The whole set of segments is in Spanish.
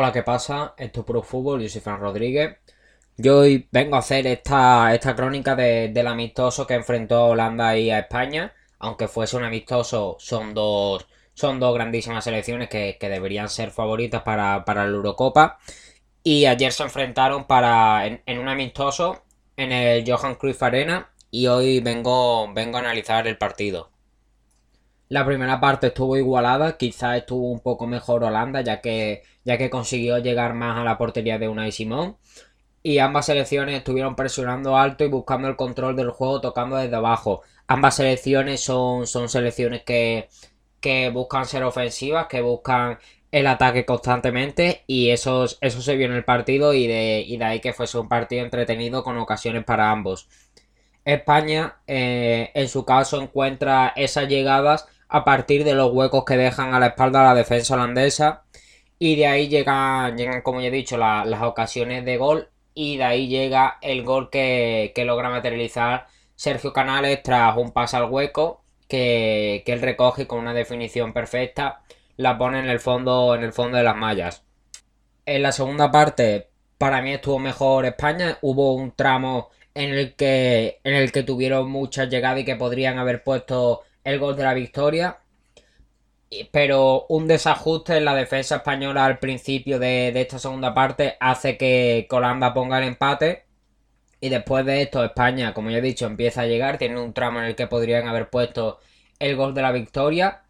Hola, ¿qué pasa? Esto es Puro Fútbol, yo soy Fran Rodríguez. Yo hoy vengo a hacer esta, esta crónica del amistoso que enfrentó a Holanda y a España. Aunque fuese un amistoso, son dos, son dos grandísimas selecciones que, deberían ser favoritas para, la Eurocopa. Y ayer se enfrentaron para, en, un amistoso en el Johan Cruyff Arena. Y hoy vengo, vengo a analizar el partido. La primera parte estuvo igualada, quizás estuvo un poco mejor Holanda, ya que, ya que consiguió llegar más a la portería de Unai Simón. Y ambas selecciones estuvieron presionando alto y buscando el control del juego, tocando desde abajo. Ambas selecciones son, son selecciones que, que buscan ser ofensivas, que buscan el ataque constantemente y eso, eso se vio en el partido y de, y de ahí que fuese un partido entretenido con ocasiones para ambos. España eh, en su caso encuentra esas llegadas a partir de los huecos que dejan a la espalda la defensa holandesa. Y de ahí llegan, llegan como ya he dicho, las ocasiones de gol. Y de ahí llega el gol que, logra materializar Sergio Canales tras un pase al hueco que, él recoge con una definición perfecta. La pone en el fondo, en el fondo de las mallas. En la segunda parte, para mí estuvo mejor España. Hubo un tramo en el que, en el que tuvieron muchas llegadas y que podrían haber puesto el gol de la victoria. Pero un desajuste en la defensa española al principio de, esta segunda parte hace que Holanda ponga el empate. Y después de esto, España, como ya he dicho, empieza a llegar. Tiene un tramo en el que podrían haber puesto el gol de la victoria.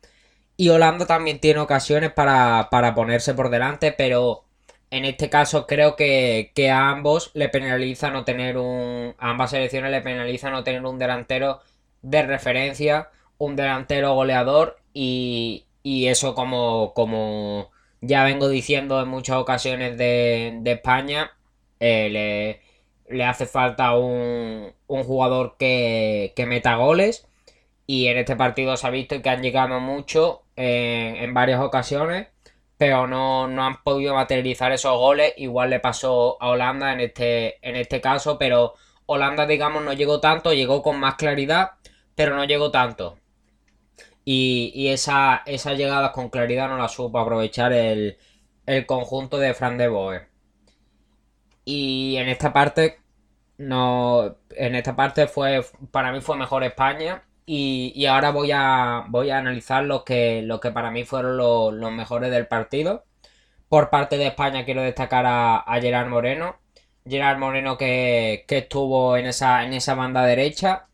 Y Holanda también tiene ocasiones para, ponerse por delante, pero en este caso creo que, que, a ambos le penaliza no tener un. A ambas selecciones le penaliza no tener un delantero de referencia un delantero goleador y, eso como, como ya vengo diciendo en muchas ocasiones de, España, eh, le, hace falta un, jugador que, meta goles y en este partido se ha visto que han llegado mucho en varias ocasiones pero no, no, han podido materializar esos goles. Igual le pasó a Holanda en este, en este caso, pero Holanda, digamos, no llegó tanto, llegó con más claridad, pero no llegó tanto. Y, esa, esa llegada con claridad no la supo aprovechar el, conjunto de Fran de Boer. Y en esta parte, no, en esta parte fue, para mí fue mejor España. Y, ahora voy a, voy a analizar los que, lo que para mí fueron los, mejores del partido. Por parte de España quiero destacar a, Gerard Moreno. Gerard Moreno que, que, estuvo en esa, en esa banda derecha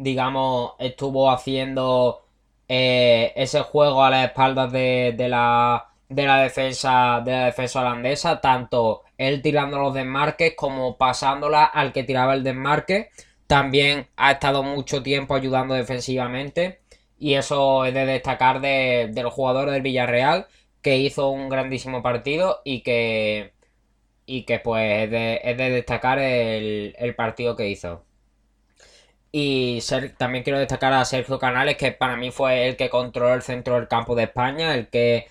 digamos, estuvo haciendo eh, ese juego a las espaldas de, la, de, la defensa, de la defensa holandesa, tanto él tirando los desmarques como pasándola al que tiraba el desmarque. También ha estado mucho tiempo ayudando defensivamente y eso es de destacar del jugador del Villarreal que hizo un grandísimo partido y que, y que pues es de, destacar el, el partido que hizo. Y también quiero destacar a Sergio Canales, que para mí fue el que controló el centro del campo de España, el que,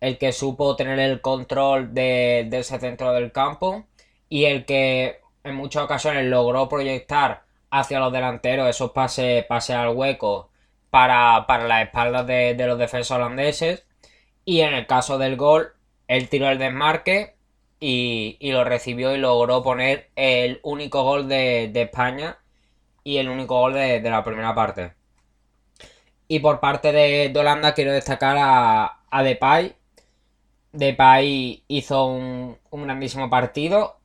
el que supo tener el control de, ese centro del campo y el que en muchas ocasiones logró proyectar hacia los delanteros esos pases, pase al hueco para, para las espaldas de, los defensores holandeses. Y en el caso del gol, él tiró el desmarque y, lo recibió y logró poner el único gol de, de España y el único gol de, la primera parte. Y por parte de, Holanda quiero destacar a, a Depay. Depay hizo un, grandísimo partido.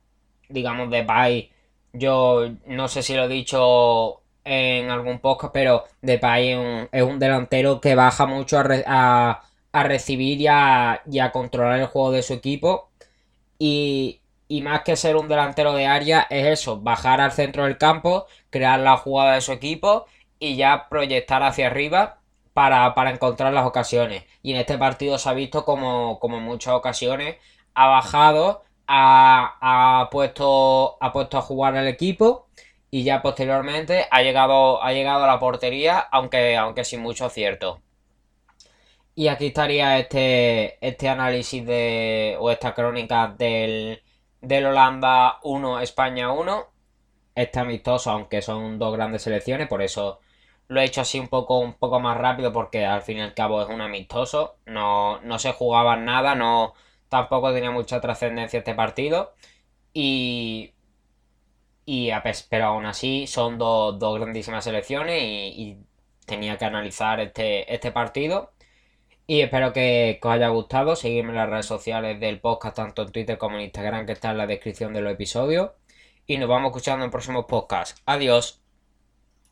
Digamos, Depay, yo no sé si lo he dicho en algún podcast, pero Depay es un, un delantero que baja mucho a, a, recibir y a, y a controlar el juego de su equipo. Y, y más que ser un delantero de área es eso, bajar al centro del campo, crear la jugada de su equipo y ya proyectar hacia arriba para, encontrar las ocasiones. Y en este partido se ha visto como, como en muchas ocasiones ha bajado, ha, puesto, ha puesto a jugar al equipo y ya posteriormente ha llegado, ha llegado a la portería, aunque, aunque sin mucho acierto. Y aquí estaría este, este análisis de, o esta crónica del, del Holanda 1, España 1. Este amistoso, aunque son dos grandes selecciones, por eso lo he hecho así un poco, un poco más rápido, porque al fin y al cabo es un amistoso. No, no se jugaba nada, no. tampoco tenía mucha trascendencia este partido. Y, y pero aún así son dos, grandísimas selecciones y, tenía que analizar este, este partido. Y espero que, os haya gustado. Seguidme en las redes sociales del podcast, tanto en Twitter como en Instagram, que está en la descripción de los episodios. Y nos vamos escuchando en próximos podcasts. Adiós.